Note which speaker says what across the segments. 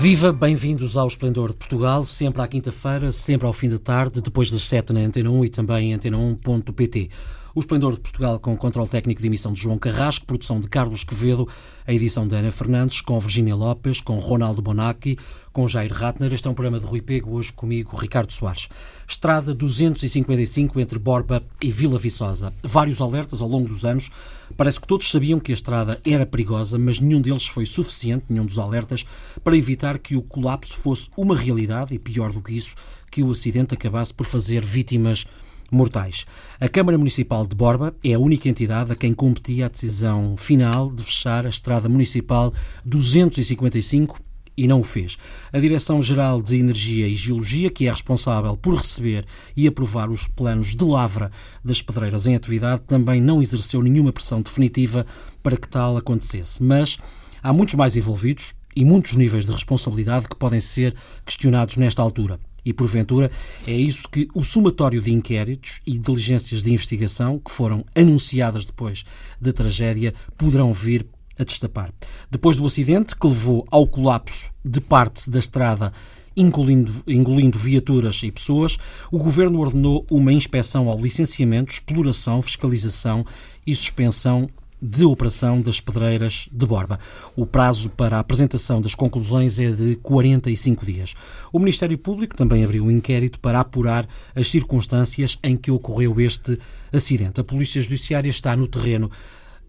Speaker 1: Viva, bem-vindos ao Esplendor de Portugal, sempre à quinta-feira, sempre ao fim da tarde, depois das sete na Antena 1 e também em antena1.pt. O Esplendor de Portugal com o controle técnico de emissão de João Carrasco, produção de Carlos Quevedo, a edição de Ana Fernandes, com Virginia Lopes, com Ronaldo Bonacci, com Jair Ratner. Este é um programa de Rui Pego, hoje comigo, Ricardo Soares. Estrada 255 entre Borba e Vila Viçosa. Vários alertas ao longo dos anos. Parece que todos sabiam que a estrada era perigosa, mas nenhum deles foi suficiente, nenhum dos alertas, para evitar que o colapso fosse uma realidade e, pior do que isso, que o acidente acabasse por fazer vítimas mortais. A Câmara Municipal de Borba é a única entidade a quem competia a decisão final de fechar a Estrada Municipal 255 e não o fez. A Direção-Geral de Energia e Geologia, que é responsável por receber e aprovar os planos de lavra das pedreiras em atividade, também não exerceu nenhuma pressão definitiva para que tal acontecesse. Mas há muitos mais envolvidos e muitos níveis de responsabilidade que podem ser questionados nesta altura. E, porventura, é isso que o somatório de inquéritos e diligências de investigação que foram anunciadas depois da tragédia poderão vir a destapar. Depois do acidente que levou ao colapso de parte da estrada Engolindo, engolindo, viaturas e pessoas, o Governo ordenou uma inspeção ao licenciamento, exploração, fiscalização e suspensão de operação das pedreiras de Borba. O prazo para a apresentação das conclusões é de 45 dias. O Ministério Público também abriu um inquérito para apurar as circunstâncias em que ocorreu este acidente. A Polícia Judiciária está no terreno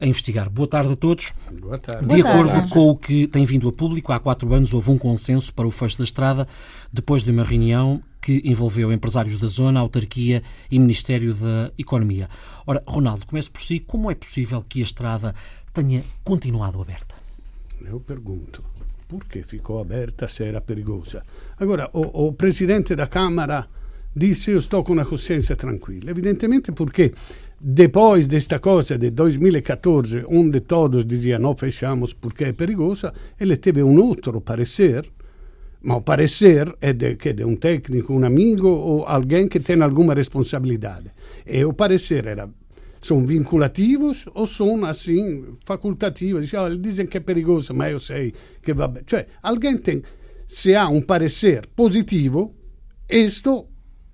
Speaker 1: a investigar. Boa tarde a todos.
Speaker 2: Boa tarde.
Speaker 1: De
Speaker 2: Boa
Speaker 1: acordo
Speaker 2: tarde.
Speaker 1: com o que tem vindo a público, há quatro anos houve um consenso para o fecho da estrada, depois de uma reunião que envolveu empresários da zona, autarquia e Ministério da Economia. Ora, Ronaldo, comece por si. Como é possível que a estrada tenha continuado aberta?
Speaker 2: Eu pergunto, por que ficou aberta se era perigosa? Agora, o, o presidente da Câmara disse eu estou com a consciência tranquila. Evidentemente porque depois desta coisa de 2014, onde todos diziam não fechamos porque é perigosa, ele teve um outro parecer, mas o parecer é de, que de um técnico, um amigo ou alguém que tem alguma responsabilidade. E o parecer era são vinculativos ou são assim facultativos? Dice, oh, dizem que é perigoso, mas eu sei que va bene. Cioè, alguém tem, se há um parecer positivo, isto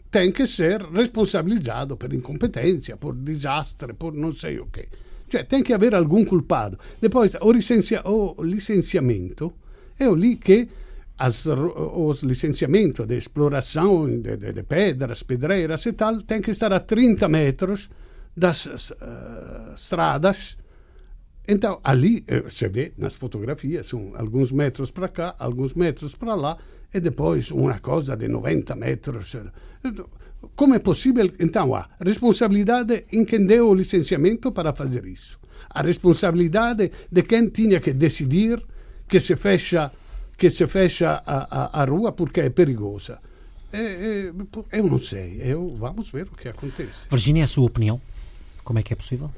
Speaker 2: tem que ser responsabilizado por incompetência, por desastre, por não sei o quê. Cioè, tem que haver algum culpado. Depois, o, licencia, o licenciamento é o lì que as, os licenciamento de exploração de, pedras, pedreiras e tal, tem que estar a 30 metros das uh, estradas. Então, ali uh, se vê nas fotografias, são alguns metros para cá, alguns metros para lá, e depois uma coisa de 90 metros. Como é possível? Então, há responsabilidade em quem deu o licenciamento para fazer isso. A responsabilidade de quem tinha que decidir que se fecha, que se fecha a, a, a rua porque é perigosa. É, é, eu não sei. Eu, vamos ver o que acontece.
Speaker 1: Virginia, a sua opinião? Como é que é possível?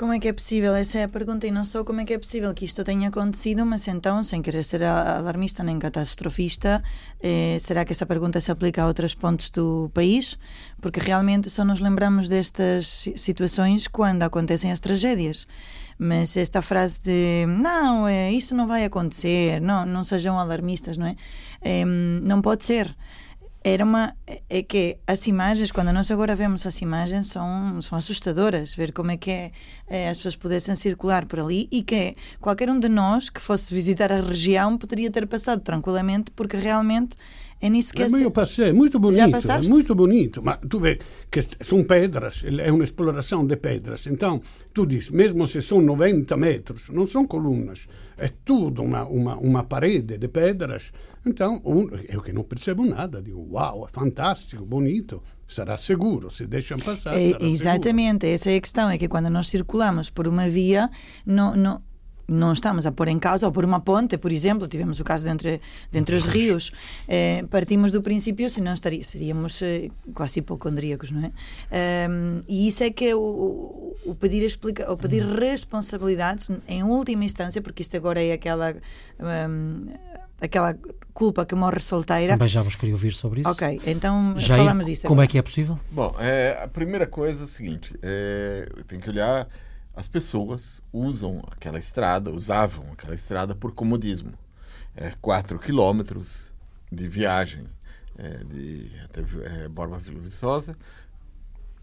Speaker 3: Como é que é possível? Essa é a pergunta, e não só como é que é possível que isto tenha acontecido, mas então, sem querer ser alarmista nem catastrofista, eh, será que essa pergunta se aplica a outros pontos do país? Porque realmente só nos lembramos destas situações quando acontecem as tragédias. Mas esta frase de não, é, isso não vai acontecer, não, não sejam alarmistas, não é? é não pode ser era uma é que as imagens quando nós agora vemos as imagens são são assustadoras ver como é que é, é, as pessoas pudessem circular por ali e que qualquer um de nós que fosse visitar a região poderia ter passado tranquilamente porque realmente é nisso que
Speaker 2: é eu passei, muito bonito, é muito bonito, mas tu vê que são pedras, é uma exploração de pedras, então tu diz, mesmo se são 90 metros, não são colunas, é tudo uma, uma, uma parede de pedras, então um, eu que não percebo nada, digo, uau, é fantástico, bonito, será seguro, se deixam passar.
Speaker 3: É, exatamente, seguro. essa é a questão, é que quando nós circulamos por uma via, não, não, não estamos a pôr em causa, ou por uma ponte, por exemplo, tivemos o caso de entre, de entre os rios, eh, partimos do princípio, senão estaria, seríamos eh, quase hipocondríacos, não é? Um, e isso é que é o, o pedir, explica, o pedir responsabilidades, em última instância, porque isto agora é aquela. Um, aquela culpa que morre solteira.
Speaker 1: Também já vos queria ouvir sobre isso.
Speaker 3: Ok, então
Speaker 1: Jair,
Speaker 3: falamos disso.
Speaker 1: Como
Speaker 3: agora.
Speaker 1: é que é possível?
Speaker 4: Bom, é, a primeira coisa é o seguinte: é, tem que olhar. As pessoas usam aquela estrada, usavam aquela estrada por comodismo. É, quatro quilômetros de viagem é, de, até é, Borba Vila Viçosa,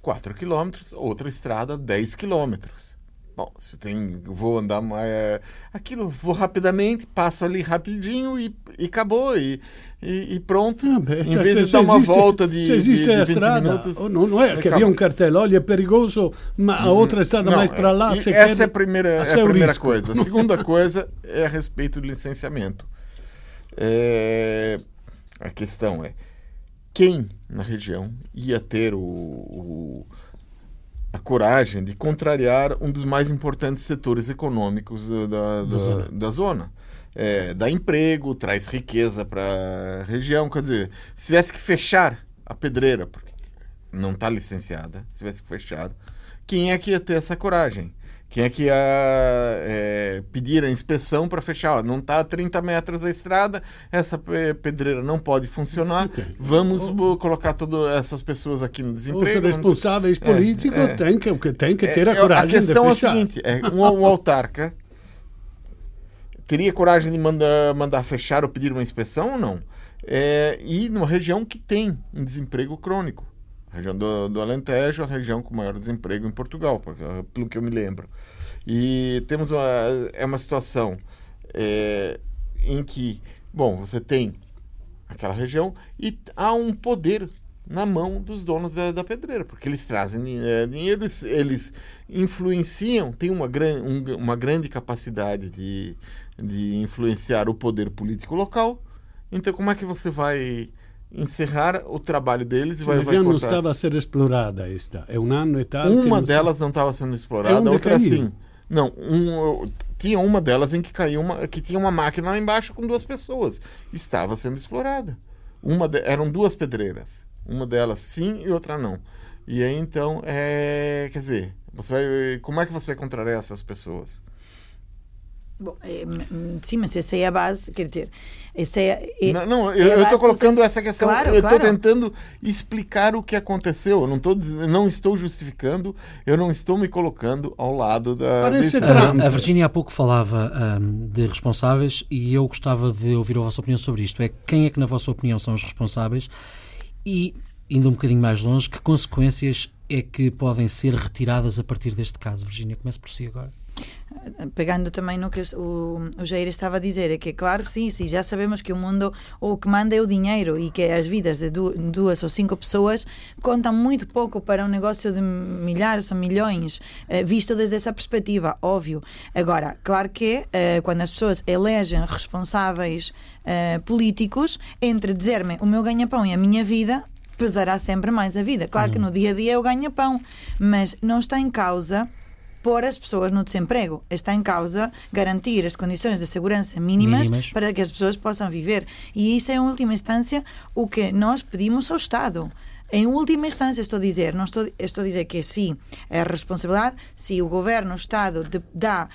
Speaker 4: 4 quilômetros, outra estrada 10 quilômetros. Bom, se tem, vou andar mais, é, aquilo, vou rapidamente, passo ali rapidinho e, e acabou e, e, e pronto.
Speaker 2: Ah, beh,
Speaker 4: em vez de dar uma
Speaker 2: esiste-
Speaker 4: volta de,
Speaker 2: se esiste
Speaker 4: de, de
Speaker 2: a
Speaker 4: 20
Speaker 2: strada,
Speaker 4: minutos.
Speaker 2: non è che
Speaker 4: acabou.
Speaker 2: havia un cartello, olha, é perigoso, ma a outra estrada
Speaker 4: Não,
Speaker 2: mais para lá,
Speaker 4: essa
Speaker 2: quer...
Speaker 4: é a primeira, é
Speaker 2: a
Speaker 4: primeira
Speaker 2: risco.
Speaker 4: coisa. A segunda coisa é a respeito do licenciamento. É, a questão é quem na região ia ter o, o- a coragem de contrariar um dos mais importantes setores econômicos da, da, da-
Speaker 1: zona.
Speaker 4: da zona. É, dá emprego, traz riqueza para a região. Quer dizer, se tivesse que fechar a pedreira, porque não está licenciada, se tivesse que fechar, quem é que ia ter essa coragem? Quem é que ia é, pedir a inspeção para fechar? Ó, Não está a 30 metros da estrada, essa pe- pedreira não pode funcionar.
Speaker 2: Ok.
Speaker 4: Vamos bo- colocar todas essas pessoas aqui no
Speaker 2: Os
Speaker 4: desemprego. vamos-
Speaker 2: responsáveis
Speaker 4: É,
Speaker 2: políticos
Speaker 4: é.
Speaker 2: têm, que, têm que ter
Speaker 4: É,
Speaker 2: a coragem
Speaker 4: questão
Speaker 2: de
Speaker 4: é a seguinte: é, um, um autarca teria coragem de mandar, mandar fechar ou pedir uma inspeção ou não? É, e numa região que tem um desemprego crônico. Região do, do Alentejo é a região com maior desemprego em Portugal, pelo que eu me lembro. E temos uma, é uma situação é, em que, bom, você tem aquela região e há um poder na mão dos donos da, da pedreira, porque eles trazem eh, dinheiro, eles, eles influenciam, têm uma, gran, um- uma grande capacidade de, de influenciar o poder político local. Então, como é que você vai encerrar o trabalho deles e vai, vai
Speaker 2: região não
Speaker 4: cortar?
Speaker 2: estava a ser explorada esta. É um ano e tal.
Speaker 4: Uma
Speaker 2: não
Speaker 4: delas não estava sendo
Speaker 2: É
Speaker 4: explorada,
Speaker 2: onde
Speaker 4: a outra
Speaker 2: caiu.
Speaker 4: sim. Não, um, tinha uma delas em que caiu uma, que tinha uma máquina lá embaixo com duas pessoas. Estava sendo explorada. Uma de- eram duas pedreiras. Uma delas sim e outra não. E aí então, é, quer dizer, você vai, como é que você vai contrariar essas pessoas?
Speaker 3: Bom, é, sim, mas essa é a base, quer dizer, essa é, é-
Speaker 4: não, não,
Speaker 3: é
Speaker 4: eu estou
Speaker 3: do
Speaker 4: colocando essa questão,
Speaker 3: Claro,
Speaker 4: eu estou
Speaker 3: claro.
Speaker 4: tentando explicar o que aconteceu. Eu não, tô, não estou justificando, eu não estou me colocando ao lado da. Desse-.
Speaker 1: A, a Virgínia há pouco falava ahm, de responsáveis e eu gostava de ouvir a vossa opinião sobre isto. É quem é que, na vossa opinião, são os responsáveis e, indo um bocadinho mais longe, que consequências é que podem ser retiradas a partir deste caso? Virgínia, comece por si agora.
Speaker 3: Pegando também no que o, o Jair estava a dizer, é que claro, sim, sim, já sabemos que o mundo o que manda é o dinheiro e que as vidas de du- duas ou cinco pessoas contam muito pouco para um negócio de milhares ou milhões, eh, visto desde essa perspectiva, óbvio. Agora, claro que eh, quando as pessoas elegem responsáveis eh, políticos, entre dizer-me o meu ganha-pão e a minha vida, pesará sempre mais a vida. Claro que no dia a dia eu ganho pão, mas não está em causa pôr as pessoas no desemprego. Está em causa garantir as condições de segurança mínimas,
Speaker 1: Mínimas.
Speaker 3: para que as pessoas possam viver. E isso é, em última instância, o que nós pedimos ao Estado. Em última instância, estou a dizer, não estou, estou a dizer que sim, é responsabilidade, se o governo, o Estado, de- dá,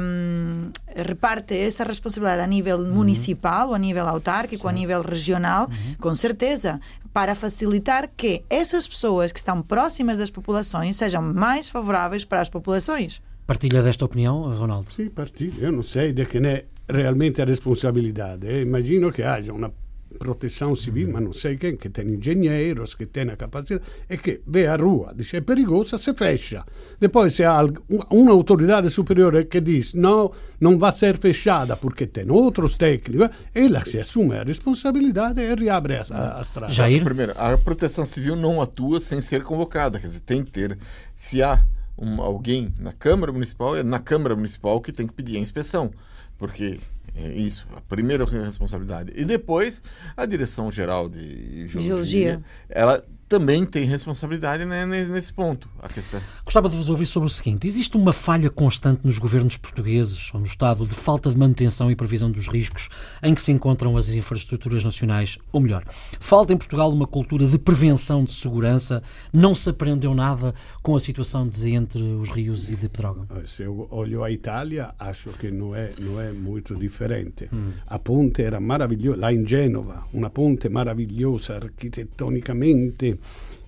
Speaker 3: hum, reparte essa responsabilidade a nível municipal, ou a nível autárquico, a nível regional, com certeza, para facilitar que essas pessoas que estão próximas das populações sejam mais favoráveis para as populações.
Speaker 1: Partilha desta opinião, Ronaldo?
Speaker 2: Sì, partito. Io non sei che ne è realmente a responsabilità. Eh, immagino che haya una proteção civil, mas não sei quem, que tem engenheiros, que tem a capacidade, e que vê a rua, diz é perigosa, se fecha. Depois se há um- uma autoridade superiore que diz não, não vai ser fechada porque tem outros técnicos, ela se assume a responsabilidade e reabre a, a, a strada.
Speaker 1: Jair?
Speaker 4: Primeiro, a proteção civil não atua sem ser convocada. Quer dizer, tem que ter. Se há um- alguém na Câmara Municipal, é na Câmara Municipal que tem que pedir a inspeção. Porque é isso, a primeira responsabilidade. E depois, a Direção Geral de Geologia,
Speaker 3: Geologia.
Speaker 4: ela também tem responsabilidade né, nesse ponto. A questão.
Speaker 1: Gostava de vos ouvir sobre o seguinte: existe uma falha constante nos governos portugueses ou no Estado de falta de manutenção e previsão dos riscos em que se encontram as infraestruturas nacionais? Ou melhor, falta em Portugal uma cultura de prevenção de segurança? Não se aprendeu nada com a situação de entre os rios e de Pedrógão?
Speaker 2: Se eu olho a Itália, acho que não é, não é muito diferente. Hum. A ponte era maravilhosa, lá em Genova, uma ponte maravilhosa arquitetonicamente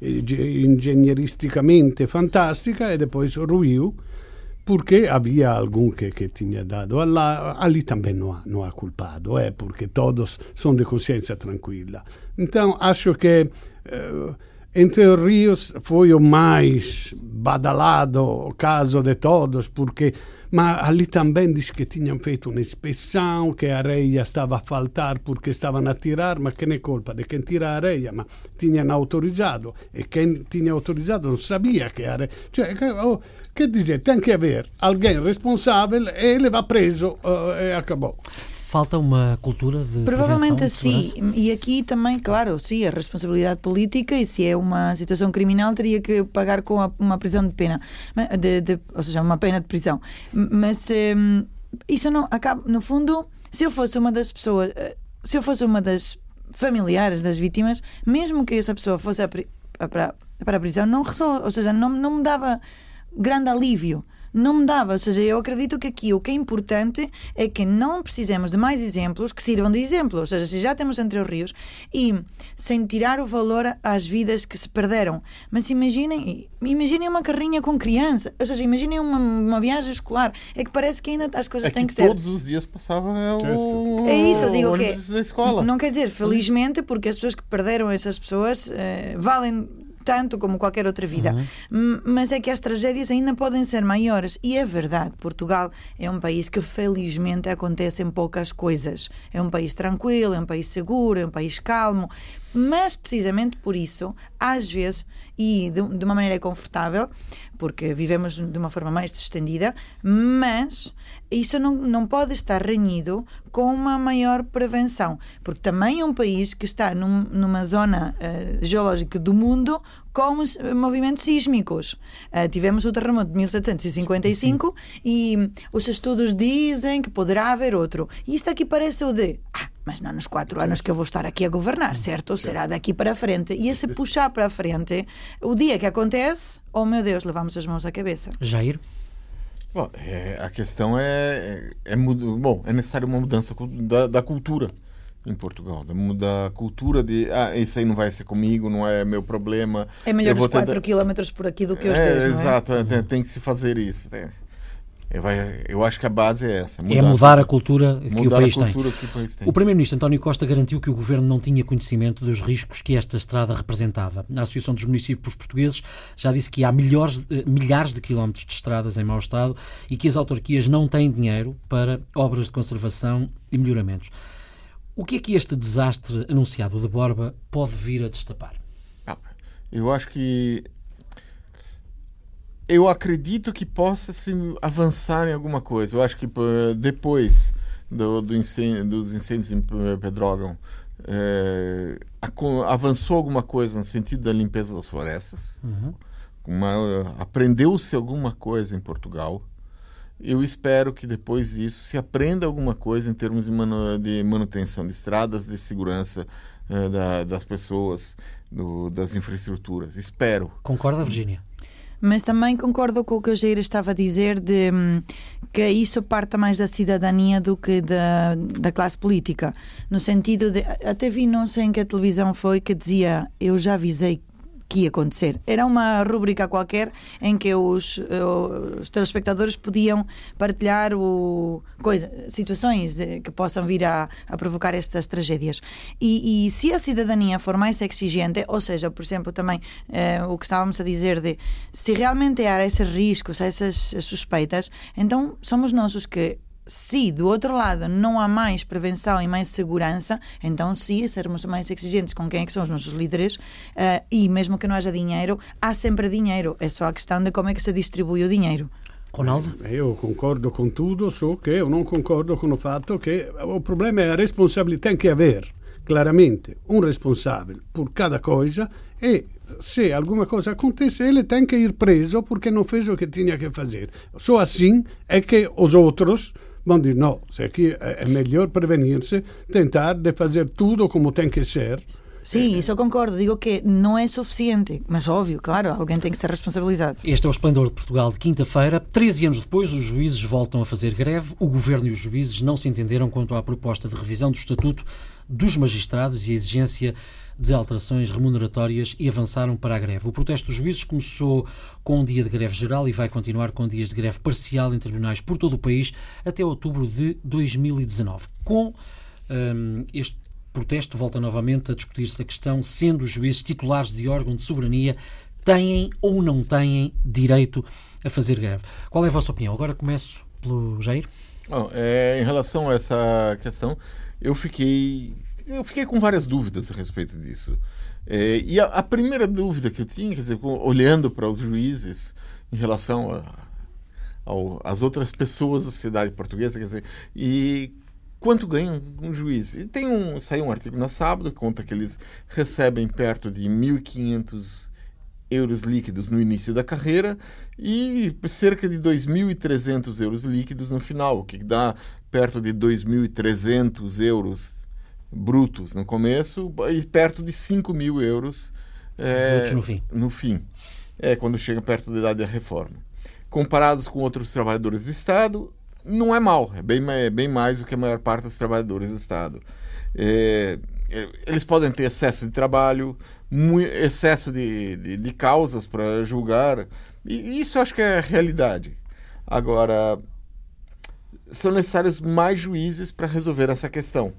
Speaker 2: ingegneristicamente fantástica e depois ruiu porque havia algum que, que tinha dado lá, ali também não há, não há culpado, é porque todos são de consciência tranquila. Então acho que eh, Entre Rios foi o mais badalado caso de todos, porque ma ali também diz que tinham feito uma inspeção, que a areia estava a faltar porque estavam a tirar, mas que não é culpa de quem tira a areia, ma tinham autorizado e quem tinha autorizado não sabia que a areia... Cioè, oh, quer dizer, tem que haver alguém responsável e ele vai preso uh, e acabou.
Speaker 1: Falta uma cultura de
Speaker 3: Provavelmente
Speaker 1: assim.
Speaker 3: E aqui também, claro, sim, a responsabilidade política e se é uma situação criminal teria que pagar com a, uma prisão de pena, de, de, ou seja, uma pena de prisão. Mas um, isso não acaba, no fundo, se eu fosse uma das pessoas, eh, se eu fosse uma das familiares das vítimas, mesmo que essa pessoa fosse a, a, para, para a prisão, não resolve, ou seja, não, não me dava grande alívio não me dava. Ou seja, eu acredito que aqui o que é importante é que não precisemos de mais exemplos que sirvam de exemplo. Ou seja, se já temos Entre os Rios e sem tirar o valor às vidas que se perderam. Mas imaginem, imaginem uma carrinha com criança. Ou seja, imaginem uma, uma viagem escolar. É que parece que ainda as coisas
Speaker 4: é
Speaker 3: têm
Speaker 4: que,
Speaker 3: que ser.
Speaker 4: Todos os dias passava o.
Speaker 3: É isso, eu digo que.
Speaker 4: Da escola.
Speaker 3: Não quer dizer, felizmente, porque as pessoas que perderam essas pessoas eh, valem tanto como qualquer outra vida. Uhum. Mas é que as tragédias ainda podem ser maiores. E é verdade, Portugal é um país que felizmente acontecem poucas coisas. É um país tranquilo, é um país seguro, é um país calmo. Mas precisamente por isso, às vezes, e de, de uma maneira confortável, porque vivemos de uma forma mais distendida, mas isso não, não pode estar renhido com uma maior prevenção, porque também é um país que está num, numa zona uh, geológica do mundo com movimentos sísmicos. Uh, tivemos o terremoto de 1755 Sim. e os estudos dizem que poderá haver outro. E isto aqui parece o de. Ah, mas não nos quatro anos que eu vou estar aqui a governar, certo? Será daqui para a frente. E esse puxar para a frente, o dia que acontece, oh meu Deus, levamos as mãos à cabeça.
Speaker 1: Jair?
Speaker 4: Bom, é, a questão é, é, é, bom, é necessário uma mudança da, da cultura em Portugal, da, da cultura de ah, isso aí não vai ser comigo, não é meu problema.
Speaker 3: É melhor os 4 tentar... quilómetros por aqui do que os
Speaker 4: é,
Speaker 3: 10,
Speaker 4: não é? Exato,
Speaker 3: é?
Speaker 4: tem, tem, que se fazer isso. Tem. Eu, vai, eu acho que a base é essa.
Speaker 1: Mudar é mudar a cultura, que, o país,
Speaker 4: que o país tem.
Speaker 1: O Primeiro-Ministro António Costa garantiu que o Governo não tinha conhecimento dos riscos que esta estrada representava. A Associação dos Municípios Portugueses já disse que há milhares, eh, milhares de quilómetros de estradas em mau estado e que as autarquias não têm dinheiro para obras de conservação e melhoramentos. O que é que este desastre anunciado de Borba pode vir a destapar?
Speaker 4: Ah, eu acho que eu acredito que possa se avançar em alguma coisa. Eu acho que depois do, do incêndio, dos incêndios em Pedrógão, é, avançou alguma coisa no sentido da limpeza das florestas. Uhum. Aprendeu-se alguma coisa em Portugal. Eu espero que depois disso se aprenda alguma coisa em termos de, manu, de manutenção de estradas, de segurança é, da, das pessoas, do, das infraestruturas. Espero.
Speaker 1: Concorda, Virginia?
Speaker 3: Mas também concordo com o que o Jair estava a dizer de hum, que isso parta mais da cidadania do que da, da classe política. No sentido de. Até vi, não sei em que televisão foi, que dizia: Eu já avisei que ia acontecer. Era uma rubrica qualquer em que os, eh, os telespectadores podiam partilhar o, coisa, situações que possam vir a, a provocar estas tragédias. E, e, se a cidadania for mais exigente, ou seja, por exemplo, também eh, o que estávamos a dizer de se realmente há esses riscos, essas suspeitas, então somos nós os que se do outro lado não há mais prevenção e mais segurança, então sim, sermos mais exigentes com quem é que são os nossos líderes uh, e mesmo que não haja dinheiro, há sempre dinheiro. É só a questão de como é que se distribui o dinheiro.
Speaker 1: Ronaldo?
Speaker 2: Eu concordo com tudo, só que eu não concordo com o fato que o problema é a responsabilidade. Tem que haver, claramente, um responsável por cada coisa e se alguma coisa acontece, ele tem que ir preso porque não fez o que tinha que fazer. Só assim é que os outros vão dizer, não, se aqui é melhor prevenir-se, tentar de fazer tudo como tem que ser.
Speaker 3: Sim, isso eu concordo. Digo que não é suficiente, mas óbvio, claro, alguém tem que ser responsabilizado.
Speaker 1: Este é o Esplendor de Portugal de quinta-feira. Treze anos depois, os juízes voltam a fazer greve. O governo e os juízes não se entenderam quanto à proposta de revisão do Estatuto dos Magistrados e a exigência de alterações remuneratórias e avançaram para a greve. O protesto dos juízes começou com um dia de greve geral e vai continuar com dias de greve parcial em tribunais por todo o país até outubro de 2019. Com um, este protesto volta novamente a discutir-se a questão, sendo os juízes titulares de órgão de soberania, têm ou não têm direito a fazer greve. Qual é a vossa opinião? Agora começo pelo Jair.
Speaker 4: Bom, é, em relação a essa questão, eu fiquei, eu fiquei com várias dúvidas a respeito disso. É, e a, a, primeira dúvida que eu tinha, quer dizer, olhando para os juízes em relação às outras pessoas da sociedade portuguesa, quer dizer, e quanto ganha um juiz. E tem um, saiu um artigo na sábado que conta que eles recebem perto de 1.500 euros líquidos no início da carreira e cerca de 2.300 euros líquidos no final, o que dá perto de 2.300 euros brutos no começo e perto de 5 mil euros
Speaker 1: é, no fim.
Speaker 4: No fim, é quando chega perto da idade da reforma. Comparados com outros trabalhadores do Estado, não é mal, é bem, é bem mais do que a maior parte dos trabalhadores do Estado. É eles podem ter excesso de trabalho, muito, excesso de, de, de causas para julgar, e isso eu acho que é a realidade. Agora, são necessários mais juízes para resolver essa questão.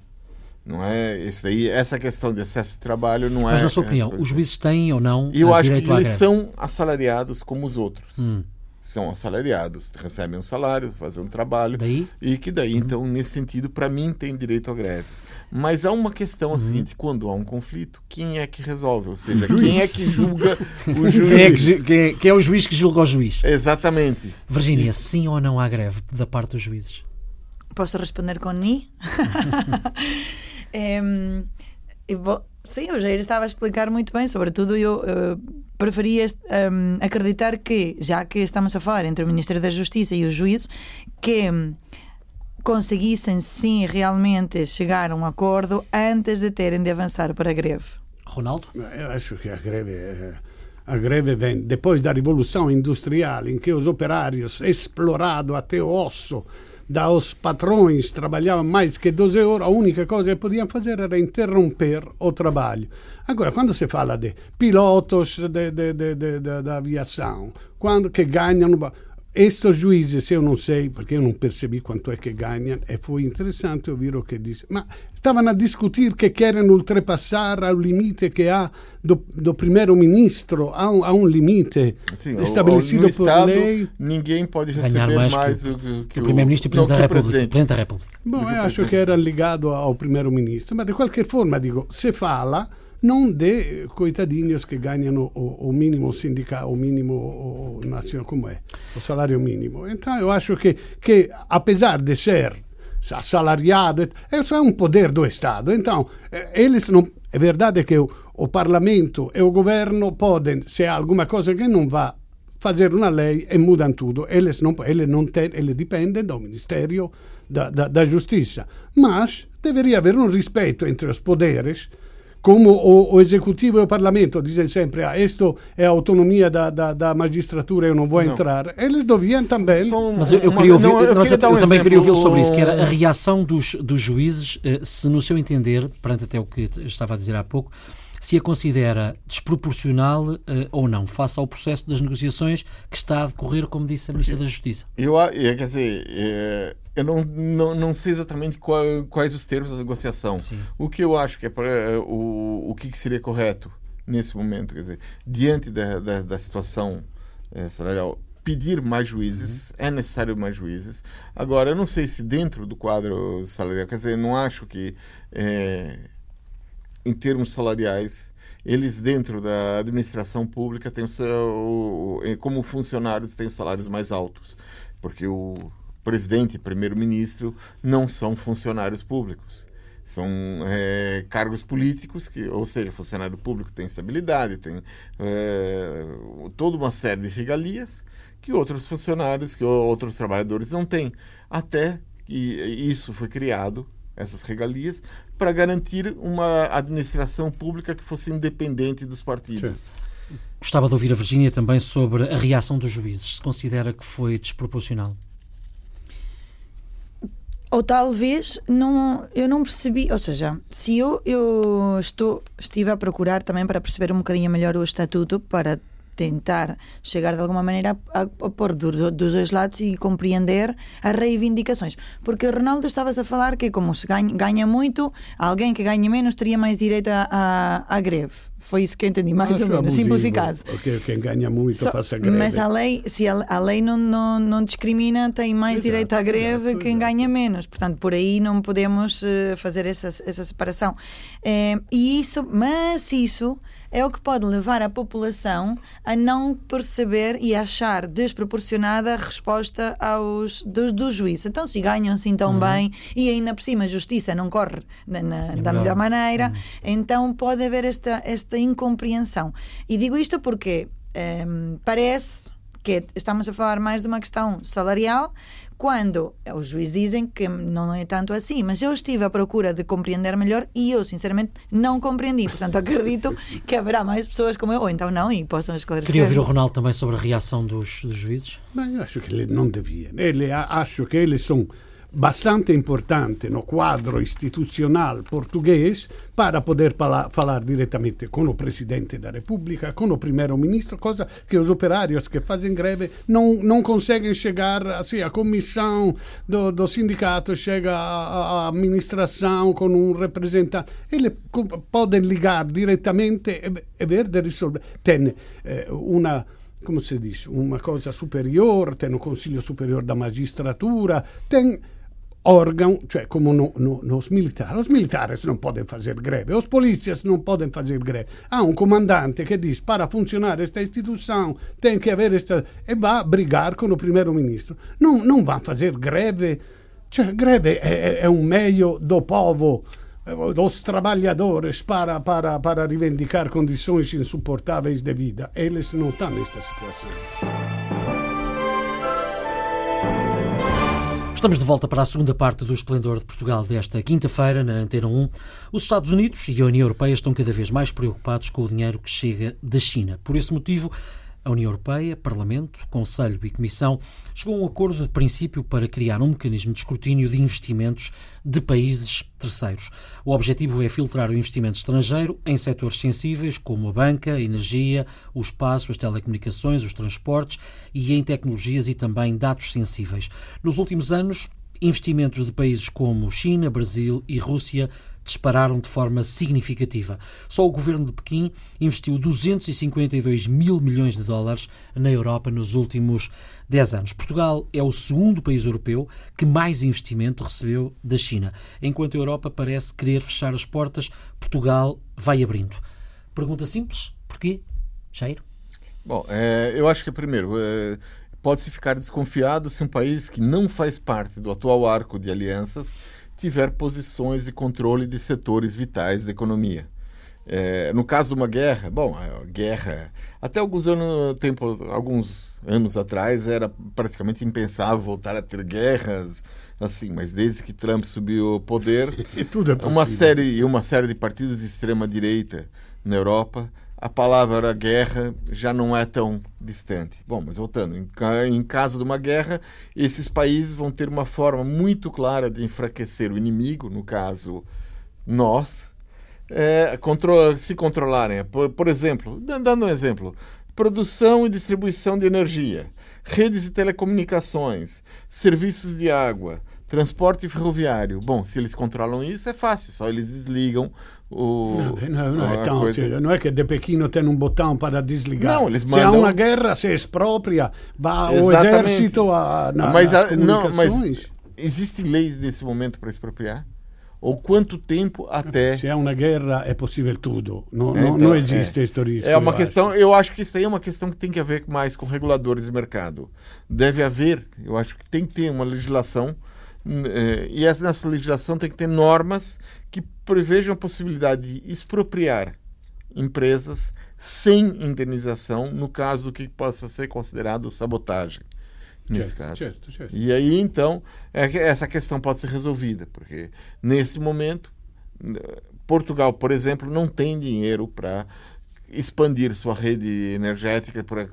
Speaker 4: Não é isso daí, essa questão de excesso de trabalho não
Speaker 1: Mas,
Speaker 4: é.
Speaker 1: Mas na sua opinião, os juízes têm ou não?
Speaker 4: Eu acho que eles são assalariados como os outros.
Speaker 1: Hum
Speaker 4: são assalariados, recebem um salário, fazem um trabalho.
Speaker 1: Daí?
Speaker 4: E que daí, uhum. então, nesse sentido, para mim, tem direito à greve. Mas há uma questão uhum. a seguinte: quando há um conflito, quem é que resolve? Ou seja, quem é que julga o juiz?
Speaker 1: Quem é, que, quem, é, quem é, o juiz que julga o juiz?
Speaker 4: Exatamente.
Speaker 1: Virgínia, sim ou não há greve da parte dos juízes?
Speaker 3: Posso responder com ni? é, vou, sim, o Jair estava a explicar muito bem, sobretudo eu uh, preferia um, acreditar que, já que estamos a falar entre o Ministério da Justiça e os juízes, que um, conseguissem sim realmente chegar a um acordo antes de terem de avançar para a greve.
Speaker 1: Ronaldo?
Speaker 2: Eu acho que a greve a greve vem depois da Revolução Industrial, em que os operários, explorados até o osso, dos patrões trabalhavam mais que 12 horas, a única coisa que podiam fazer era interromper o trabalho. Agora, quando se fala de pilotos de, de, de, da aviação, quando que ganham estes juízes, eu não sei, porque eu não percebi quanto é que ganham, e foi interessante ouvir o que disse. Mas estavam a discutir que querem ultrapassar o limite que há do, do primeiro-ministro, há, um, há um limite Sim, estabelecido
Speaker 4: no
Speaker 2: por
Speaker 4: Estado,
Speaker 2: lei.
Speaker 4: Ninguém pode receber mais, mais
Speaker 1: que, que, que, o primeiro-ministro e presidente, da República, presidente da República.
Speaker 2: Bom, eu acho que era ligado ao primeiro-ministro, mas de qualquer forma, digo, se fala não de coitadinhos que ganham o, o mínimo sindical, o mínimo nacional, como é? O salário mínimo. Então, eu acho que, que apesar de ser assalariado, é um poder do Estado. Então, eles não. É verdade que o, o Parlamento e o governo podem, se há alguma coisa que não vá, fazer uma lei e mudam tudo. Eles não, eles não têm, eles dependem do Ministério da, da, da Justiça. Mas deveria haver um respeito entre os poderes como o, o, Executivo e o Parlamento dizem sempre ah, isto é a autonomia da, da, da magistratura, eu não vou não. entrar, eles deviam também...
Speaker 1: Mas eu, eu queria ouvir, não, eu, eu, queria um eu também queria ouvir sobre isso, que era a reação dos, dos juízes, eh, se no seu entender, perante até o que estava a dizer há pouco, se a considera desproporcional uh, ou não, face ao processo das negociações que está a decorrer, como disse a Ministra da Justiça.
Speaker 4: Eu, quer dizer, é, eu não, não, não sei exatamente qual, quais os termos da negociação.
Speaker 1: Sim.
Speaker 4: O que eu acho que é para, o, o que seria correto nesse momento, quer dizer, diante da, da, da situação é, salarial, pedir mais juízes, uhum. é necessário mais juízes. Agora, eu não sei se dentro do quadro salarial, quer dizer, não acho que é, em termos salariais, eles dentro da administração pública têm o seu, como funcionários têm os salários mais altos, porque o presidente e primeiro-ministro não são funcionários públicos, São é, cargos políticos, que, ou seja, funcionário público tem estabilidade, tem é, toda uma série de regalias que outros funcionários, que outros trabalhadores não têm. Até que isso foi criado, essas regalias, para garantir uma administração pública que fosse independente dos partidos.
Speaker 1: Sim. Gostava de ouvir a Virgínia também sobre a reação dos juízes. Se considera que foi desproporcional?
Speaker 3: Ou talvez não, eu não percebi, ou seja, se eu, eu estou, estive a procurar também para perceber um bocadinho melhor o estatuto para tentar chegar de alguma maneira a, a pôr dos, dos dois lados e compreender as reivindicações. Porque o Ronaldo estavas a falar que como se ganha, ganha muito, alguém que ganha menos teria mais direito à greve. Foi isso que eu entendi, mais Acho ou menos, abusivo, simplificado.
Speaker 2: Porque quem ganha muito so, faça greve.
Speaker 3: Mas a lei, se a, a lei não, não, não, discrimina, tem mais exato, direito à greve exato, quem exato. ganha menos. Portanto, por aí não podemos uh, fazer essa, essa separação. Uh, e isso, mas isso é o que pode levar a população a não perceber e achar desproporcionada a resposta aos, dos, do juízo. Então, se ganham assim tão uhum. bem e ainda por cima a justiça não corre na, na, é da melhor maneira, uhum. então pode haver esta, esta incompreensão. E digo isto porque um, parece que estamos a falar mais de uma questão salarial, quando os juízes dizem que não é tanto assim, mas eu estive à procura de compreender melhor e eu, sinceramente, não compreendi. Portanto, acredito que haverá mais pessoas como eu, ou então não, e possam esclarecer.
Speaker 1: Queria ouvir o Ronaldo também sobre a reação dos, dos juízes.
Speaker 2: Bem, eu acho que ele não devia. Ele, acho que eles são bastante importante no quadro institucional português para poder falar diretamente com o Presidente da República, com o Primeiro-Ministro, coisa que os operários que fazem greve não, não conseguem chegar assim, a comissão do, do sindicato, chega à administração com um representante. Eles podem ligar diretamente e, e ver de risolvere. Tem eh, uma come si dice, uma coisa superior, tem o Consiglio Superiore da Magistratura, tem órgão, cioè como no, no, militares. Os militares não podem fazer greve, os polícias não podem fazer greve. Há um comandante que diz para funcionar esta instituição tem que haver esta. e vai brigar com o primeiro-ministro. Não, não vão fazer greve. Cioè, greve é, um meio do povo dos trabalhadores para, para, para reivindicar condições insuportáveis de vida. Eles não estão nesta situação.
Speaker 1: Estamos de volta para a segunda parte do Esplendor de Portugal desta quinta-feira, na Antena 1. Os Estados Unidos e a União Europeia estão cada vez mais preocupados com o dinheiro que chega da China. Por esse motivo, a União Europeia, Parlamento, Conselho e Comissão chegou a um acordo de princípio para criar um mecanismo de escrutínio de investimentos de países terceiros. O objetivo é filtrar o investimento estrangeiro em setores sensíveis como a banca, a energia, o espaço, as telecomunicações, os transportes e em tecnologias e também dados sensíveis. Nos últimos anos, investimentos de países como China, Brasil e Rússia dispararam de forma significativa. Só o governo de Pequim investiu 252 mil milhões de dólares na Europa nos últimos 10 anos. Portugal é o segundo país europeu que mais investimento recebeu da China. Enquanto a Europa parece querer fechar as portas, Portugal vai abrindo. Pergunta simples: porquê? Jair?
Speaker 4: Bom, é, eu acho que primeiro. Pode-se ficar desconfiado se um país que não faz parte do atual arco de alianças tiver posições de controle de setores vitais da economia. É, no caso de uma guerra, bom, a guerra, até alguns anos, tempo, alguns anos atrás era praticamente impensável voltar a ter guerras, assim, mas desde que Trump subiu ao poder,
Speaker 2: é
Speaker 4: uma série, uma série de partidos de extrema direita na Europa a palavra guerra já não é tão distante. Bom, mas voltando, em, caso de uma guerra, esses países vão ter uma forma muito clara de enfraquecer o inimigo, no caso, nós, é, contro se controlarem. Por, por exemplo, dando um exemplo, produção e distribuição de energia, redes de telecomunicações, serviços de água, Transporte ferroviário. Bom, se eles controlam isso, é fácil, só eles desligam o.
Speaker 2: Não, não, não, é tão, coisa... não é que de Pequeno tem um botão para desligar.
Speaker 4: Não, eles mandam...
Speaker 2: Se há uma guerra, se expropria, vai o exército a, na,
Speaker 4: mas, a, não, mas existem leis nesse momento para expropriar? Ou quanto tempo até.
Speaker 2: Se há uma guerra, é possível tudo. Não, então, não, existe é. este risco.
Speaker 4: É uma eu questão, acho. eu acho que isso aí é uma questão que tem que haver mais com reguladores de mercado. Deve haver, eu acho que tem que ter uma legislação e essa nessa legislação tem que ter normas que prevejam a possibilidade de expropriar empresas sem indenização no caso do que possa ser considerado sabotagem nesse
Speaker 2: certo,
Speaker 4: caso.
Speaker 2: Certo, certo.
Speaker 4: E aí então é que essa questão pode ser resolvida porque nesse momento Portugal, por exemplo, não tem dinheiro para expandir sua rede energética, para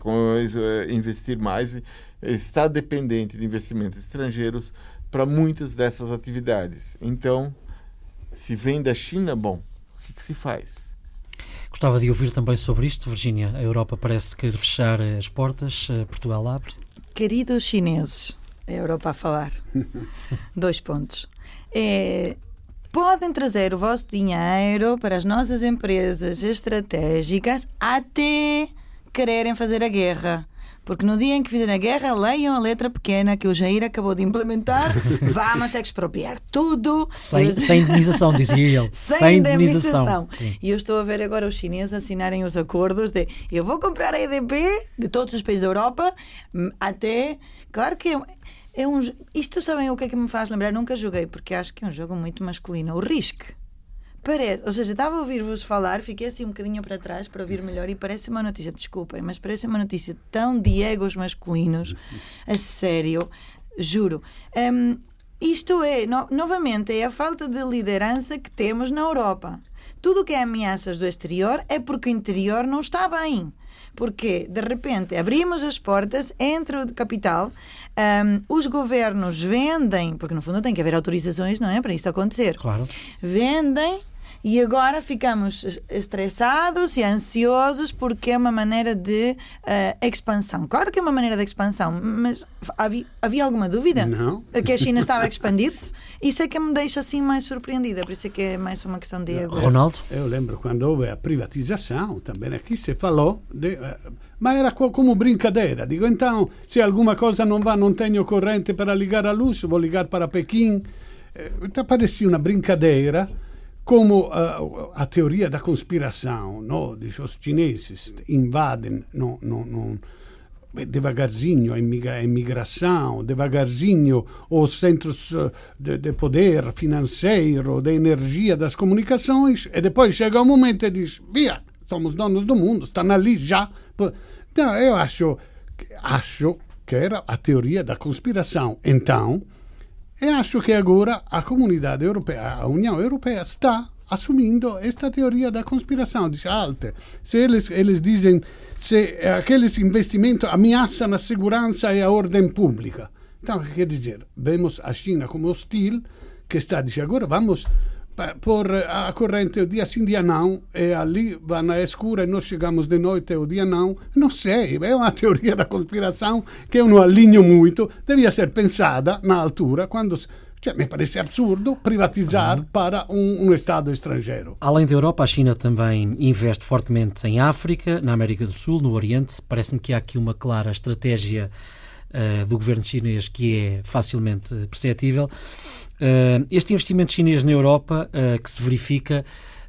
Speaker 4: investir mais, está dependente de investimentos estrangeiros para muitas dessas atividades. Então, se vem da China, bom, o que, que se faz?
Speaker 1: Gostava de ouvir também sobre isto, Virgínia. A Europa parece querer fechar as portas, eh, Portugal abre.
Speaker 3: Queridos chineses, a Europa a falar. Dois pontos. É, podem trazer o vosso dinheiro para as nossas empresas estratégicas até quererem fazer a guerra. Porque no dia em que fizerem a guerra, leiam a letra pequena que o Jair acabou de implementar. Vamos expropriar tudo.
Speaker 1: Sem, sem indenização, dizia ele.
Speaker 3: Sem, sem indenização. E eu estou a ver agora os chineses assinarem os acordos de eu vou comprar a EDP de todos os países da Europa hum, até. Claro que é um, isto sabem o que é que me faz lembrar? Nunca joguei, porque acho que é um jogo muito masculino. O Risk. Parece, ou seja, estava a ouvir-vos falar, fiquei assim um bocadinho para trás para ouvir melhor e parece uma notícia, desculpem, mas parece uma notícia tão de egos masculinos, a sério, juro. Um, isto é, no, novamente, é a falta de liderança que temos na Europa. Tudo o que é ameaças do exterior é porque o interior não está bem. Porque, de repente, abrimos as portas, entra o capital, um, os governos vendem, porque no fundo tem que haver autorizações, não é? Para isto acontecer.
Speaker 1: Claro.
Speaker 3: Vendem e agora ficamos estressados e ansiosos porque é uma maneira de uh, expansão. Claro que é uma maneira de expansão, mas havia, havia alguma dúvida?
Speaker 2: Não.
Speaker 3: Que a China estava a expandir-se? Isso é que me deixa assim mais surpreendida, por isso é que é mais uma questão de.
Speaker 1: Ronaldo?
Speaker 2: Eu lembro quando houve a privatização, também aqui se falou de, uh, ma era come brincadeira. Digo, então, se alguma coisa não vai, não tenho corrente para ligar a luz, vou ligar para Pequim. Eh, então parecia uma brincadeira como uh, a teoria da conspiração, no? Diz, os chineses invadem no, no, no, devagarzinho a, imigra a imigração, devagarzinho os centros de, de, poder financeiro, de energia das comunicações, e depois chega um momento e diz, via, somos donos do mundo, estão ali já. Então, eu acho, acho que era a teoria da conspiração. Então, e acho que agora a comunidade europeia, a União Europeia, está assumindo esta teoria da conspiração. Diz, alte, se eles, eles dizem se aqueles investimentos ameaçam a segurança e a ordem pública. Então, quer dizer, vemos a China como hostil, que está dizendo agora vamos pôr a corrente o dia sim, dia não, e ali vai é escura e nós chegamos de noite o dia não. Não sei, é uma teoria da conspiração que eu não alinho muito, devia ser pensada na altura, quando cioè, me parece absurdo privatizar uhum. para um, um, Estado estrangeiro.
Speaker 1: Além da Europa, a China também investe fortemente em África, na América do Sul, no Oriente. Parece-me que há aqui uma clara estratégia uh, do governo chinês que é facilmente perceptível. Uh, este investimento chinês na Europa, uh, que se verifica,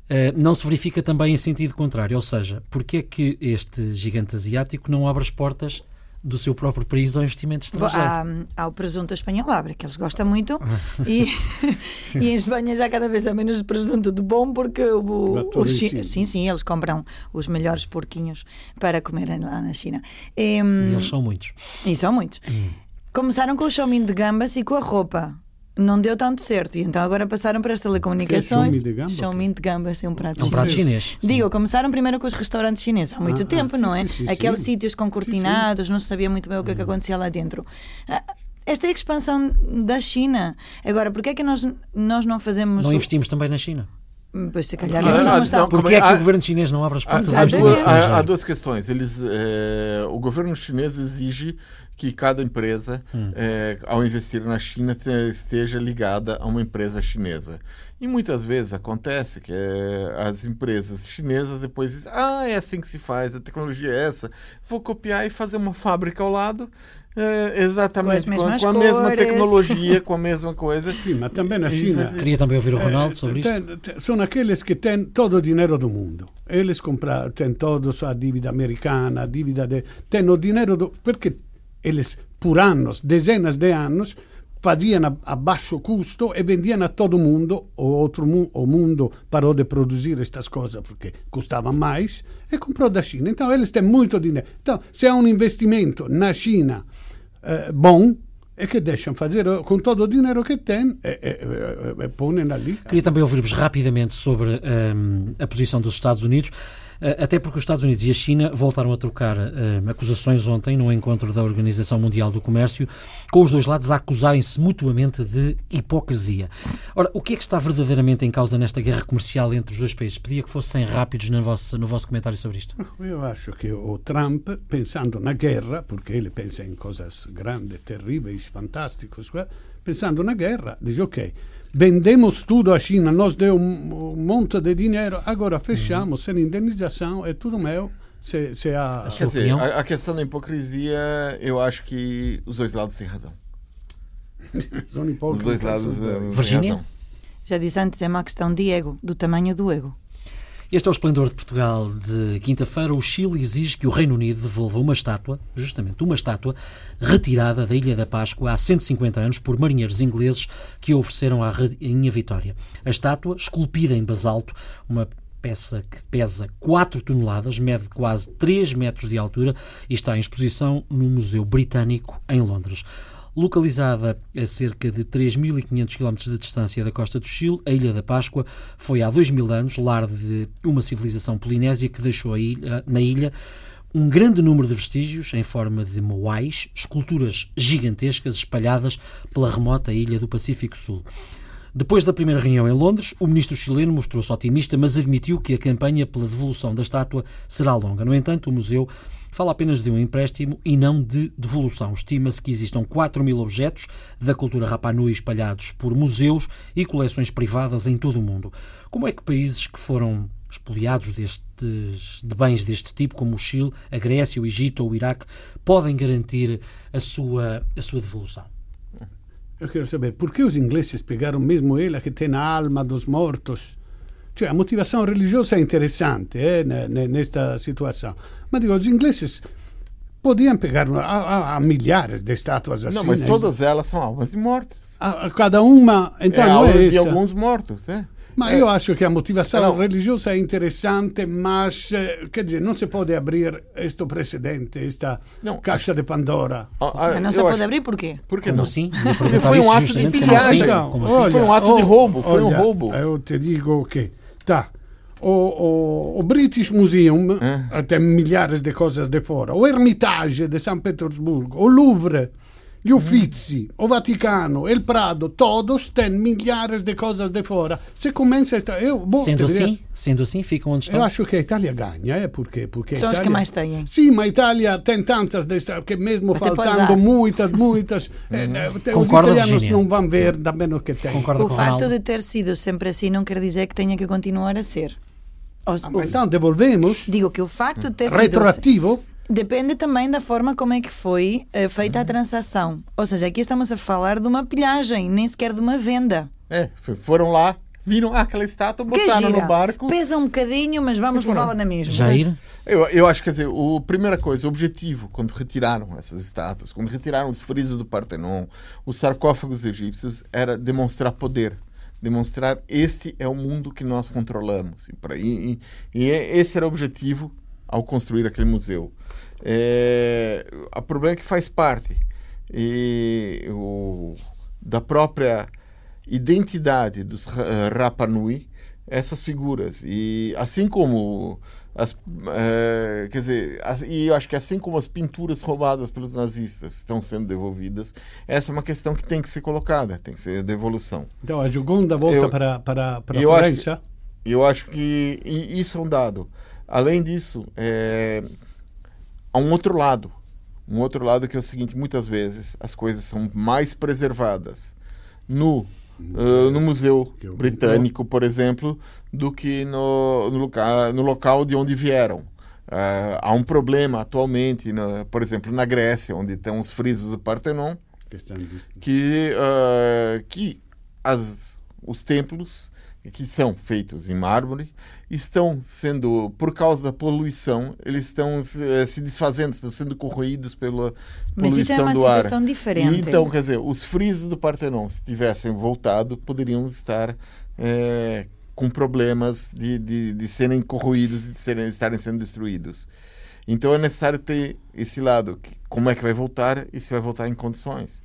Speaker 1: uh, não se verifica também em sentido contrário. Ou seja, porque é que este gigante asiático não abre as portas do seu próprio país ao investimento estrangeiro?
Speaker 3: Há, há o presunto espanhol abre, que eles gostam muito, e, e em Espanha já cada vez há menos presunto de bom, porque o, o, sim, sim, eles compram os melhores porquinhos para comer lá na China.
Speaker 1: E, e eles são muitos.
Speaker 3: E são muitos. Hum. Começaram com o chominho de gambas e com a roupa não deu tanto certo. E então agora passaram para as telecomunicações. Xiaomi de gamba, assim, um prato
Speaker 1: um prato chinês.
Speaker 3: Digo, começaram primeiro com os restaurantes chineses há muito ah, tempo, ah, não é? Sim, sim, Aqueles sim. sítios com cortinados, não se sabia muito bem o que, é que uhum. acontecia lá dentro. Ah, esta é a expansão da China. Agora, porquê é que nós, nós não fazemos.
Speaker 1: Não investimos também na China?
Speaker 3: Pois, se calhar não, não,
Speaker 1: não, Porquê é que o governo chinês não abre as portas
Speaker 4: há, duas, há, há, duas questões. Eles, é, o governo chinês exige que cada empresa, hum. é, ao investir na China, esteja ligada a uma empresa chinesa. E muitas vezes acontece que é, as empresas chinesas depois dizem: ah, é assim que se faz, a tecnologia é essa, vou copiar e fazer uma fábrica ao lado. É, exatamente, com, com, com a mesma tecnologia, com a mesma coisa.
Speaker 2: Sim, mas também na China.
Speaker 1: Queria também ouvir o Ronaldo sobre isso.
Speaker 2: São aqueles que têm todo o dinheiro do mundo. Eles compram, têm todos a dívida americana, a dívida de. têm o dinheiro do. Porque eles, por anos, dezenas de anos, faziam a, a, baixo custo e vendiam a todo mundo. O outro mu o mundo parou de produzir estas coisas porque custavam mais e comprou da China. Então, eles têm muito dinheiro. Então, se há um investimento na China eh, bom, é que deixam fazer com todo o dinheiro que têm e, e, e, e põem ali.
Speaker 1: Queria também ouvir-vos rapidamente sobre um, a posição dos Estados Unidos. Eh, até porque os Estados Unidos e a China voltaram a trocar uh, acusações ontem no encontro da Organização Mundial do Comércio, com os dois lados a acusarem-se mutuamente de hipocrisia. Ora, o que é que está verdadeiramente em causa nesta guerra comercial entre os dois países? Pedia que fossem rápidos no vosso, no vosso comentário sobre isto.
Speaker 2: Eu acho que o Trump, pensando na guerra, porque ele pensa em coisas grandes, terríveis, fantásticas, pensando na guerra, diz ok vendemos tudo à China, nos deu um, um monte de dinheiro, agora fechamos, uhum. sem indenização, é tudo meu. Se, se
Speaker 4: a... A, dizer, a, a, questão da hipocrisia, eu acho que os dois lados têm razão.
Speaker 2: os
Speaker 4: dois lados uh,
Speaker 1: Virgínia?
Speaker 3: Já disse antes, é uma questão de ego, do tamanho do ego.
Speaker 1: Este é o Esplendor de Portugal de quinta-feira. O Chile exige que o Reino Unido devolva uma estátua, justamente uma estátua, retirada da Ilha da Páscoa há 150 anos por marinheiros ingleses que a ofereceram à Rainha Vitória. A estátua, esculpida em basalto, uma peça que pesa 4 toneladas, mede quase 3 metros de altura e está em exposição no Museu Britânico em Londres. Localizada a cerca de 3.500 km de distância da costa do Chile, a Ilha da Páscoa foi há 2.000 anos lar de uma civilização polinésia que deixou ilha, na ilha um grande número de vestígios em forma de moais, esculturas gigantescas espalhadas pela remota ilha do Pacífico Sul. Depois da primeira reunião em Londres, o ministro chileno mostrou-se otimista, mas admitiu que a campanha pela devolução da estátua será longa. No entanto, o museu fala apenas de um empréstimo e não de devolução. Estima-se que existam 4 mil objetos da cultura Rapanui espalhados por museus e coleções privadas em todo o mundo. Como é que países que foram expoliados destes, de bens deste tipo, como o Chile, a Grécia, o Egito ou o Iraque, podem garantir a sua, a sua devolução?
Speaker 2: Eu quero saber por que os ingleses pegaram mesmo ela que tem a alma dos mortos cioè, a motivação religiosa é interessante eh, nesta situação. Mas digo, os ingleses podiam pegar a, a, a milhares de estátuas assim.
Speaker 4: Não, mas todas elas são almas de mortos.
Speaker 2: A, cada uma, então é não
Speaker 4: é de alguns mortos, é.
Speaker 2: Ma eh, io acho che la motivazione no. religiosa è interessante, ma che dire, non si può aprire questo precedente, questa no, caixa de Pandora.
Speaker 3: Oh, ah, não se pode abrir por quê?
Speaker 1: Porque não? Sim,
Speaker 4: foi um ato de pilhagem. Assim? Foi um ato de roubo, foi um roubo.
Speaker 2: Eu te digo que Tá. O, o, o, British Museum eh? tem milhares de coisas de fora. O Hermitage de São Petersburgo, o Louvre, gli Uffizi, o Vaticano, il Prado, todos têm milhares de coisas de fora. Se começa a eu,
Speaker 1: bom, sendo assim, sendo assim, ficam onde estão.
Speaker 2: Eu acho que a Itália ganha, é porque porque
Speaker 3: são
Speaker 2: Itália...
Speaker 3: os que mais têm.
Speaker 2: Sim, mas a Itália tem tantas dessas que mesmo Mas faltando muitas, muitas,
Speaker 1: eh, Concordo,
Speaker 2: os italianos
Speaker 1: Virginia.
Speaker 2: não vão ver da menos que têm.
Speaker 1: Concordo
Speaker 3: o facto de ter sido sempre assim não quer dizer que tenha que continuar a ser.
Speaker 2: Os, ah, então devolvemos.
Speaker 3: Digo que o facto de ter sido
Speaker 2: retroativo
Speaker 3: Depende também da forma como é que foi uh, feita a transação. Ou seja, aqui estamos a falar de uma pilhagem, nem sequer de uma venda.
Speaker 4: É, foram lá, viram aquela estátua, botaram no barco.
Speaker 3: Pesa um bocadinho, mas vamos levá-la na mesma.
Speaker 1: Jair?
Speaker 4: Eu, eu acho que, quer dizer, a primeira coisa, o objetivo, quando retiraram essas estátuas, quando retiraram os frisos do Partenon, os sarcófagos egípcios, era demonstrar poder demonstrar este é o mundo que nós controlamos. E, e, e é, esse era o objetivo ao construir aquele museu. É, o problema é que faz parte e, o, da própria identidade dos Rapa Nui essas figuras. E assim como as é, quer dizer as, e eu acho que assim como as pinturas roubadas pelos nazistas estão sendo devolvidas essa é uma questão que tem que ser colocada tem que ser devolução.
Speaker 2: Então a segunda volta eu, para para para
Speaker 4: eu Florença acho que, eu acho que isso é um dado. Além disso, é, há um outro lado. Um outro lado que é o seguinte: muitas vezes as coisas são mais preservadas no, uh, no Museu Britânico, por exemplo, do que no, no, local, no local de onde vieram. Uh, há um problema atualmente, por exemplo, na Grécia, onde estão os frisos do Partenon, que, uh, que as, os templos que são feitos em mármore, estão sendo, por causa da poluição, eles estão se, se desfazendo, estão sendo corroídos pela
Speaker 3: Mas isso é
Speaker 4: poluição
Speaker 3: uma
Speaker 4: do ar.
Speaker 3: situação diferente.
Speaker 4: E então, quer dizer, os frisos do Partenon, se tivessem voltado, poderiam estar é, com problemas de, de, de serem corroídos e de serem, estarem sendo destruídos. Então é necessário ter esse lado, que, como é que vai voltar e se vai voltar em condições.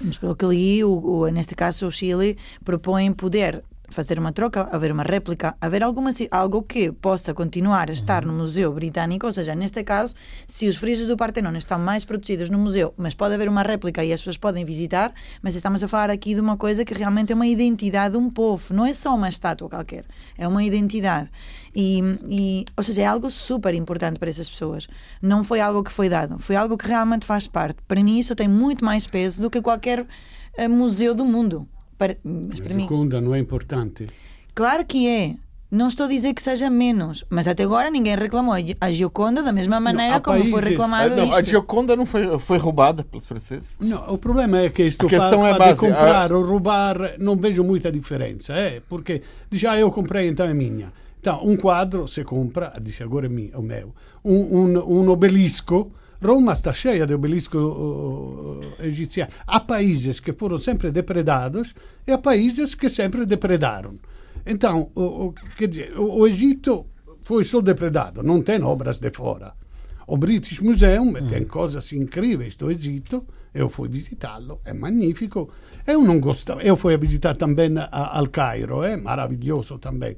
Speaker 3: Mas pelo que li, o, o, neste caso o Chile propõe poder fazer uma troca, haver uma réplica, haver alguma, algo que possa continuar a estar no Museu Britânico, ou seja, neste caso, se os frisos do Partenon estão mais protegidos no museu, mas pode haver uma réplica e as pessoas podem visitar, mas estamos a falar aqui de uma coisa que realmente é uma identidade de um povo, não é só uma estátua qualquer, é uma identidade. E, e, ou seja, é algo super importante para essas pessoas. Não foi algo que foi dado, foi algo que realmente faz parte. Para mim, isso tem muito mais peso do que qualquer uh, museu do mundo. Para, mas para
Speaker 2: a Gioconda não é importante?
Speaker 3: Claro que é. Não estou a dizer que seja menos, mas até agora ninguém reclamou a Gioconda da mesma maneira
Speaker 2: não,
Speaker 3: como
Speaker 2: países,
Speaker 3: foi reclamado
Speaker 4: não,
Speaker 3: isto.
Speaker 4: A Gioconda não foi, foi roubada pelos franceses?
Speaker 2: Não, o problema é que isto
Speaker 4: a questão
Speaker 2: fa,
Speaker 4: é base,
Speaker 2: de comprar a... ou roubar não vejo muita diferença, eh? porque dice, ah, eu comprei, então é minha. Então, um quadro, se compra, dice, agora é, é o meu, um, um, um obelisco, Roma está cheia de obeliscos uh, egípcios. Há países que foram sempre depredados e há países que sempre depredaram. Então, o, o, dizer, o, o Egito foi só depredado, não tem obras de fora. O British Museum mm. tem coisas incríveis do Egito, eu fui visitá-lo, é magnífico. Eu não gostava, eu fui a visitar também a, al Cairo, é maravilhoso também.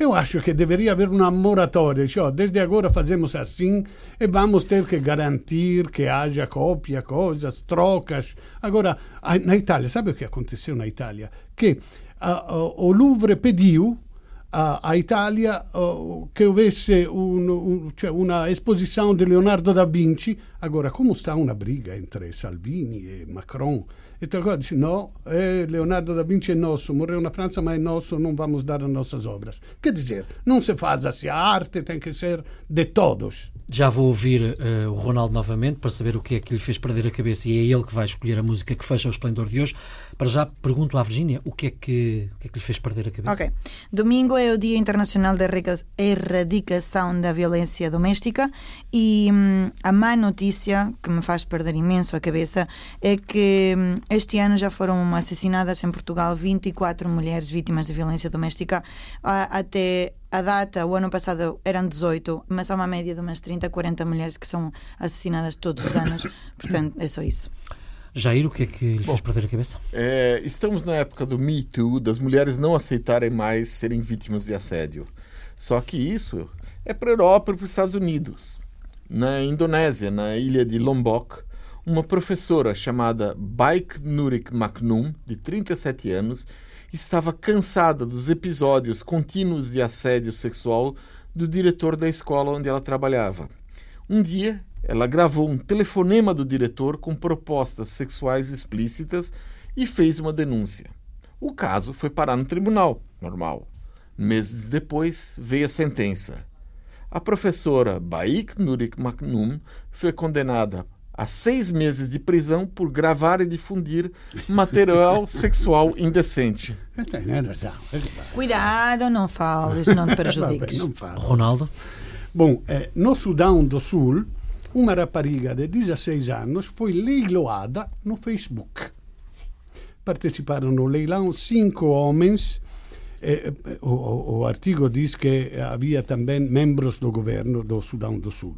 Speaker 2: Eu acho que deveria haver uma moratória, cioè, desde agora fazemos assim e vamos ter que garantir que haja cópia, coisas, trocas. Agora, na Itália, sabe o que aconteceu na Itália? Que o Louvre pediu à Itália uh, che avesse un, un, cioè Leonardo da Vinci. Agora, come sta una briga entre Salvini e Macron? E agora dice, no, eh, Leonardo da Vinci é nosso, morreu na França, mas é nosso, não vamos dar as nossas obras. Quer dizer, não se faz assim, a arte tem que ser de todos.
Speaker 1: Já vou ouvir uh, o Ronaldo novamente para saber o que é que lhe fez perder a cabeça e é ele que vai escolher a música que fecha o esplendor de hoje. Para já pergunto à Virgínia o que é que, o que, é que lhe fez perder a cabeça.
Speaker 3: Ok. Domingo é o Dia Internacional da Erradicação da Violência Doméstica e hum, a má notícia que me faz perder imenso a cabeça é que hum, este ano já foram assassinadas em Portugal 24 mulheres vítimas de violência doméstica. Até a data, o ano passado eram 18, mas há uma média de umas 30, 40 mulheres que são assassinadas todos os anos. Portanto, é só isso.
Speaker 1: Jair, o que é que lhe Bom, fez perder a cabeça?
Speaker 4: É, estamos na época do Me Too, das mulheres não aceitarem mais serem vítimas de assédio. Só que isso é para a Europa e para os Estados Unidos. Na Indonésia, na ilha de Lombok, uma professora chamada Baik Nurik Maknum, de 37 anos, estava cansada dos episódios contínuos de assédio sexual do diretor da escola onde ela trabalhava. Um dia, ela gravou um telefonema do diretor com propostas sexuais explícitas e fez uma denúncia. O caso foi parar no tribunal, normal. Meses depois, veio a sentença. A professora Baik Nurik Maknum foi condenada a seis meses de prisão por gravar e difundir material sexual indecente.
Speaker 3: Cuidado, não fales, não te prejudiques. não
Speaker 1: Ronaldo?
Speaker 2: Bom, eh, no Sudão do Sul, uma rapariga de 16 anos foi leiloada no Facebook. Parteciparam no leilão cinco homens. Eh, o, o, artigo diz que havia também membros do governo do Sudão do Sul.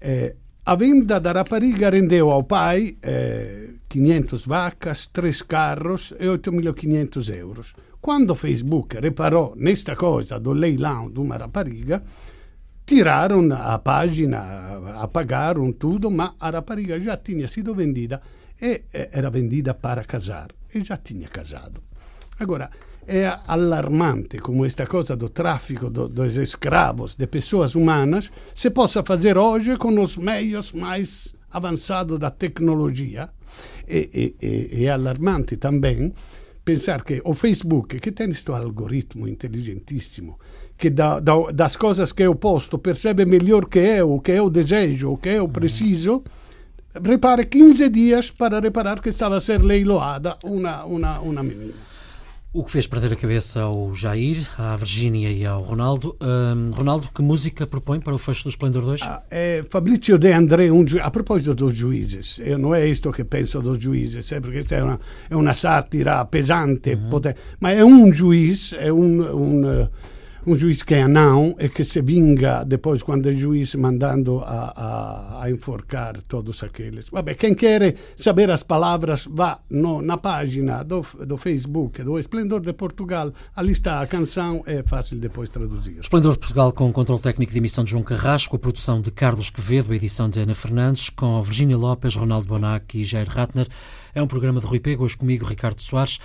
Speaker 2: Eh, a venda da rapariga rendeu ao pai eh, 500 vacas, 3 carros e 8.500 euros. Quando Facebook reparou nesta coisa do leilão de uma rapariga, tiraram a página, apagaram tudo, mas a rapariga já tinha sido vendida e era vendida para casar e já tinha casado. Agora, é alarmante como esta coisa do tráfico do, dos escravos, de pessoas humanas, se possa fazer hoje com os meios mais avançados da tecnologia. E, e, é alarmante também pensar que o Facebook, que tem este algoritmo inteligentíssimo, que da, da, das coisas que eu posto percebe melhor que eu, o que eu desejo, o que eu preciso, repare 15 dias para reparar que estava a ser leiloada uma, uma, uma menina.
Speaker 1: O que fez perder a cabeça ao Jair, à Virgínia e ao Ronaldo. Um, Ronaldo, que música propõe para o fecho do Esplendor 2?
Speaker 2: Ah, é Fabrizio De André, um a proposito dos juízes, não é isto que penso dos juízes, é porque é uma, é uma sátira pesante, uhum. potente, mas é um juiz, é um, um um juiz que é não e que se vinga depois quando é juiz mandando a, a, a enforcar todos aqueles. Vabbè, quem quer saber as palavras vá no, na página do, do Facebook do Esplendor de Portugal, ali está a canção, é fácil depois traduzir.
Speaker 1: Esplendor de Portugal com o controle técnico de emissão de João Carrasco, a produção de Carlos Quevedo, a edição de Ana Fernandes, com Virginia Lopes, Ronaldo Bonac e Jair Ratner. É um programa de Rui Pego, hoje comigo Ricardo Soares.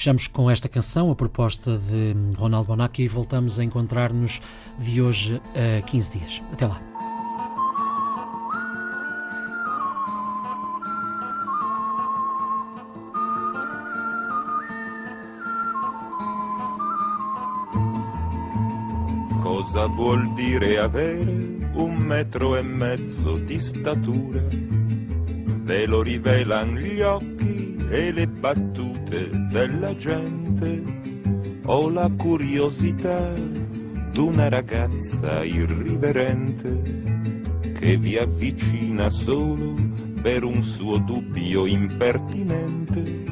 Speaker 1: Fechamos com esta canção, a proposta de Ronaldo Bonacci, e voltamos a encontrar-nos de hoje a 15 dias. Até lá.
Speaker 5: Cosa vuol dire avere un metro e mezzo di statura? Ve lo rivelan gli occhi e le battute della gente, ho la curiosità d'una ragazza irriverente che vi avvicina solo per un suo dubbio impertinente.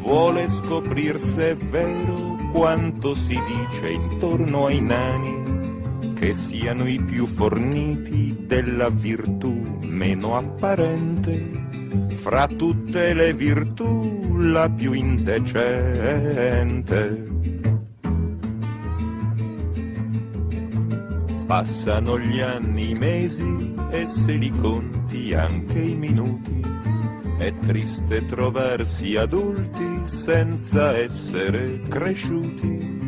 Speaker 5: Vuole scoprir se è vero quanto si dice intorno ai nani, che siano i più forniti della virtù meno apparente fra tutte le virtù la più indecente. Passano gli anni, i mesi e se li conti anche i minuti. È triste trovarsi adulti senza essere cresciuti.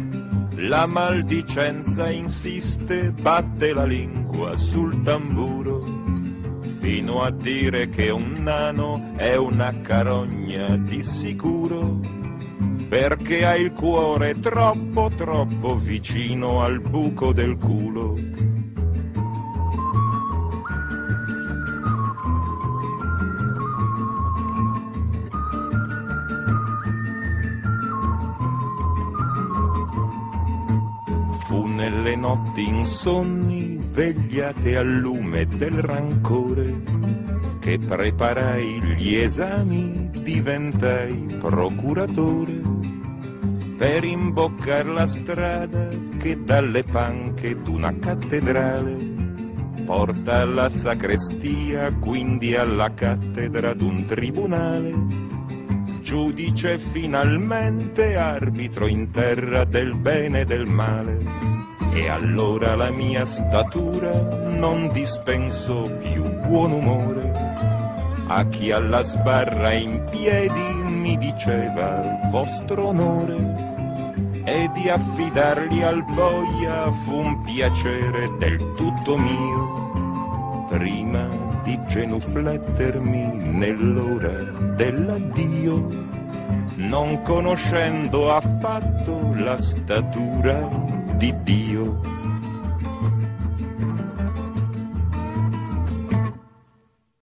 Speaker 5: La maldicenza insiste, batte la lingua sul tamburo fino a dire che un nano è una carogna di sicuro, perché ha il cuore troppo troppo vicino al buco del culo. Notti insonni svegliate al lume del rancore che preparai gli esami, diventai procuratore per imboccar la strada che dalle panche d'una cattedrale porta alla sacrestia, quindi alla cattedra d'un tribunale. Giudice finalmente, arbitro in terra del bene e del male e allora la mia statura non dispenso più buon umore. A chi alla sbarra in piedi mi diceva vostro onore. E di affidarli al boia fu un piacere del tutto mio. Prima di genuflettermi nell'ora dell'addio non conoscendo affatto la statura di Dio